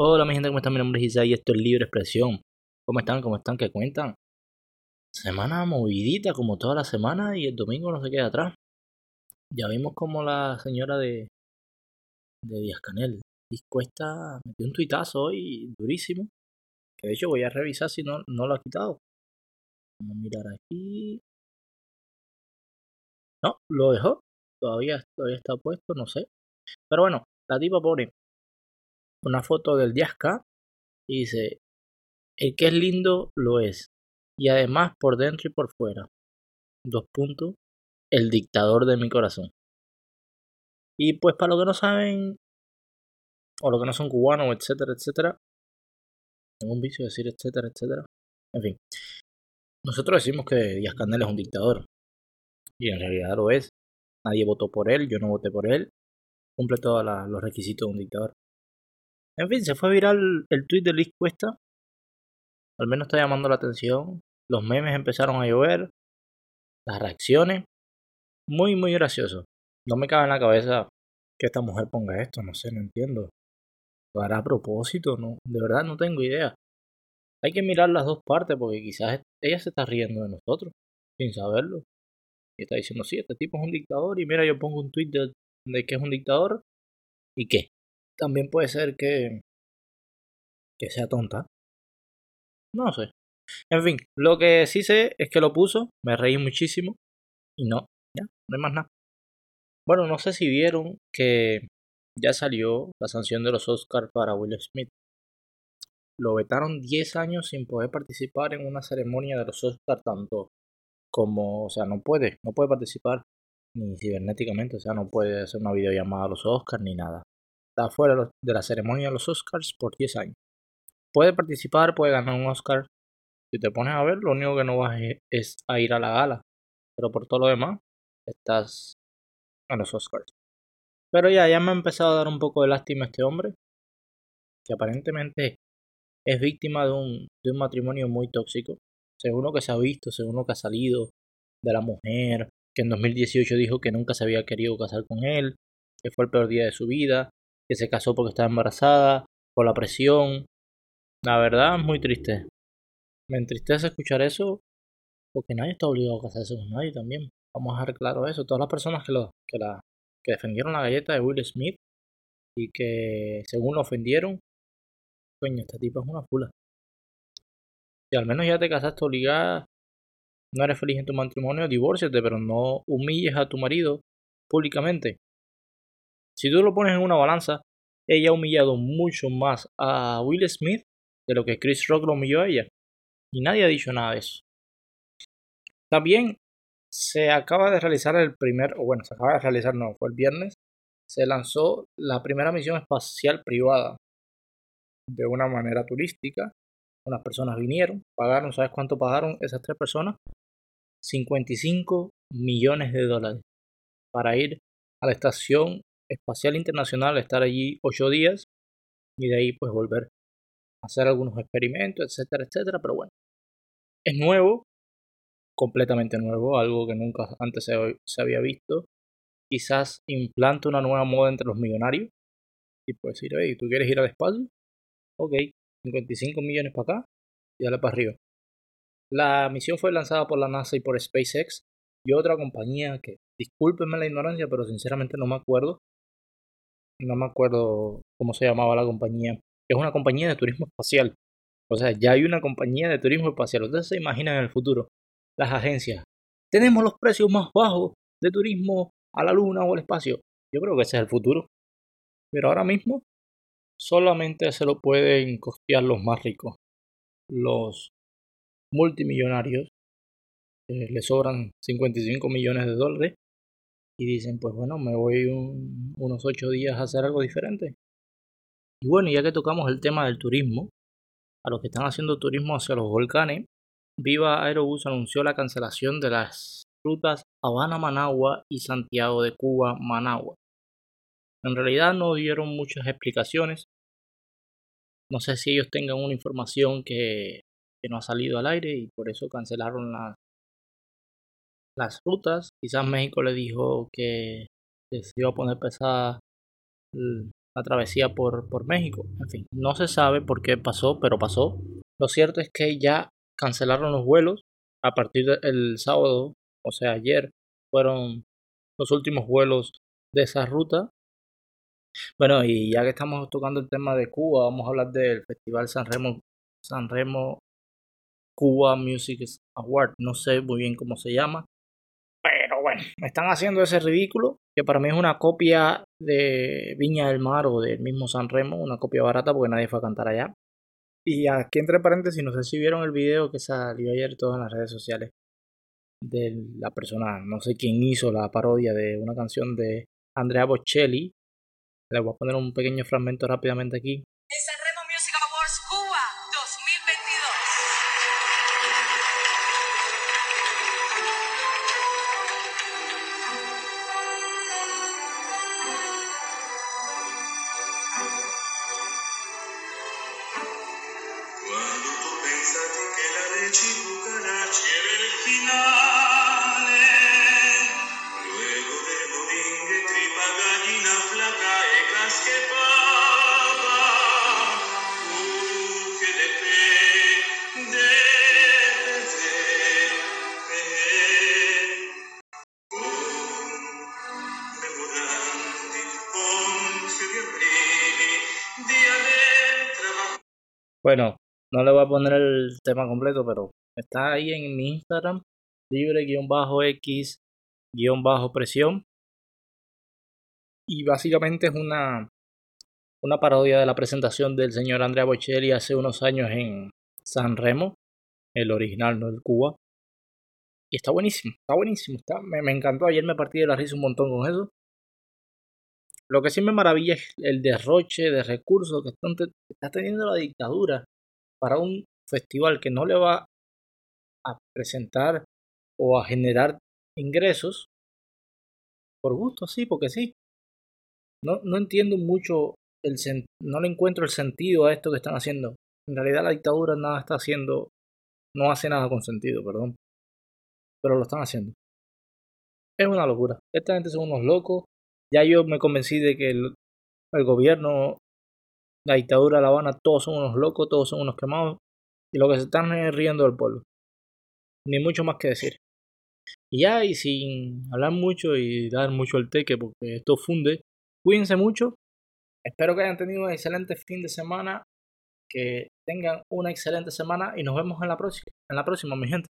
Hola mi gente, ¿cómo están? Mi nombre es Isa y esto es Libre Expresión. ¿Cómo están? ¿Cómo están? ¿Qué cuentan? Semana movidita como toda la semana y el domingo no se queda atrás. Ya vimos como la señora de, de Díaz Canel dispuesta metió un tuitazo hoy durísimo. Que de hecho voy a revisar si no, no lo ha quitado. Vamos a mirar aquí. No, lo dejó. Todavía, todavía está puesto, no sé. Pero bueno, la tipa pone una foto del Diasca y dice, el que es lindo lo es. Y además por dentro y por fuera. Dos puntos. El dictador de mi corazón. Y pues para los que no saben, o los que no son cubanos, etcétera, etcétera. Tengo un vicio de decir etcétera, etcétera. En fin. Nosotros decimos que Díaz Canel es un dictador. Y en realidad lo es. Nadie votó por él, yo no voté por él. Cumple todos los requisitos de un dictador. En fin, se fue viral el tweet de Luis Cuesta. Al menos está llamando la atención. Los memes empezaron a llover. Las reacciones. Muy, muy gracioso. No me cabe en la cabeza que esta mujer ponga esto. No sé, no entiendo. ¿Lo hará a propósito? No, de verdad no tengo idea. Hay que mirar las dos partes porque quizás ella se está riendo de nosotros sin saberlo. Y está diciendo, sí, este tipo es un dictador y mira, yo pongo un tweet de, de que es un dictador. ¿Y qué? También puede ser que, que sea tonta. No sé. En fin, lo que sí sé es que lo puso, me reí muchísimo y no, ya, no hay más nada. Bueno, no sé si vieron que ya salió la sanción de los Oscars para Will Smith. Lo vetaron 10 años sin poder participar en una ceremonia de los Oscars tanto como, o sea, no puede, no puede participar ni cibernéticamente, o sea, no puede hacer una videollamada a los Oscars ni nada está fuera de la ceremonia de los Oscars por 10 años. Puede participar, puede ganar un Oscar. Si te pones a ver, lo único que no vas es a ir a la gala. Pero por todo lo demás, estás en los Oscars. Pero ya, ya me ha empezado a dar un poco de lástima este hombre. Que aparentemente es víctima de un, de un matrimonio muy tóxico. Según lo que se ha visto, según lo que ha salido de la mujer, que en 2018 dijo que nunca se había querido casar con él, que fue el peor día de su vida, que se casó porque estaba embarazada, por la presión. La verdad muy triste. Me entristece escuchar eso porque nadie está obligado a casarse con nadie también. Vamos a dejar claro eso. Todas las personas que, que, la, que defendieron la galleta de Will Smith y que según lo ofendieron, coño, esta tipa es una fula. Si al menos ya te casaste obligada, no eres feliz en tu matrimonio, divórciate, pero no humilles a tu marido públicamente. Si tú lo pones en una balanza, ella ha humillado mucho más a Will Smith de lo que Chris Rock lo humilló a ella. Y nadie ha dicho nada de eso. También se acaba de realizar el primer, o bueno, se acaba de realizar, no, fue el viernes, se lanzó la primera misión espacial privada de una manera turística. Unas personas vinieron, pagaron, ¿sabes cuánto pagaron esas tres personas? 55 millones de dólares para ir a la estación Espacial Internacional, estar allí ocho días y de ahí pues volver a hacer algunos experimentos, etcétera, etcétera. Pero bueno, es nuevo, completamente nuevo, algo que nunca antes se, había visto. Quizás implante una nueva moda entre los millonarios y pues decir, oye, ¿tú quieres ir al espacio? Ok, 55 millones para acá y dale para arriba. La misión fue lanzada por la NASA y por SpaceX y otra compañía que, discúlpenme la ignorancia, pero sinceramente no me acuerdo, no me acuerdo cómo se llamaba la compañía, es una compañía de turismo espacial. O sea, ya hay una compañía de turismo espacial. Ustedes se imaginan en el futuro las agencias. Tenemos los precios más bajos de turismo a la luna o al espacio. Yo creo que ese es el futuro. Pero ahora mismo solamente se lo pueden costear los más ricos. Los multimillonarios eh, le sobran 55 millones de dólares y dicen, pues bueno, me voy unos ocho días a hacer algo diferente. Y bueno, ya que tocamos el tema del turismo, a los que están haciendo turismo hacia los volcanes, Viva Aerobús anunció la cancelación de las rutas Habana-Managua y Santiago de Cuba-Managua. En realidad no dieron muchas explicaciones. No sé si ellos tengan una información que, que no ha salido al aire y por eso cancelaron las las rutas. Quizás México le dijo que, se iba a poner pesada la travesía por, por México. En fin, no se sabe por qué pasó, pero pasó. Lo cierto es que ya cancelaron los vuelos a partir del sábado, o sea, ayer, fueron los últimos vuelos de esa ruta. Bueno, y ya que estamos tocando el tema de Cuba, vamos a hablar del Festival San Remo, San Remo Cuba Music Award. No sé muy bien cómo se llama. Bueno, me están haciendo ese ridículo, que para mí es una copia de Viña del Mar o del mismo San Remo, una copia barata porque nadie fue a cantar allá. Y aquí entre paréntesis, no sé si vieron el video que salió ayer todas en las redes sociales de la persona, no sé quién hizo la parodia de una canción de Andrea Bocelli. Le voy a poner un pequeño fragmento rápidamente aquí. Bueno, no le voy a poner el tema completo, pero está ahí en mi Instagram, libre-x-presión. Y básicamente es una, una parodia de la presentación del señor Andrea Bocelli hace unos años en San Remo, el original, no el Cuba. Y está buenísimo, está buenísimo. Está, me, me encantó. Ayer me partí de la risa un montón con eso. Lo que sí me maravilla es el derroche de recursos que está teniendo la dictadura para un festival que no le va a presentar o a generar ingresos por gusto, sí, porque sí. No, no entiendo mucho, el no le encuentro el sentido a esto que están haciendo. En realidad la dictadura nada está haciendo, no hace nada con sentido, perdón. Pero lo están haciendo. Es una locura. Esta gente son unos locos ya yo me convencí de que el, gobierno, la dictadura de La Habana, todos son unos locos, todos son unos quemados, y lo que se están riendo del pueblo. Ni mucho más que decir. Y ya, y sin hablar mucho y dar mucho el teque, porque esto funde, cuídense mucho. Espero que hayan tenido un excelente fin de semana, que tengan una excelente semana y nos vemos en la próxima, en la próxima, mi gente.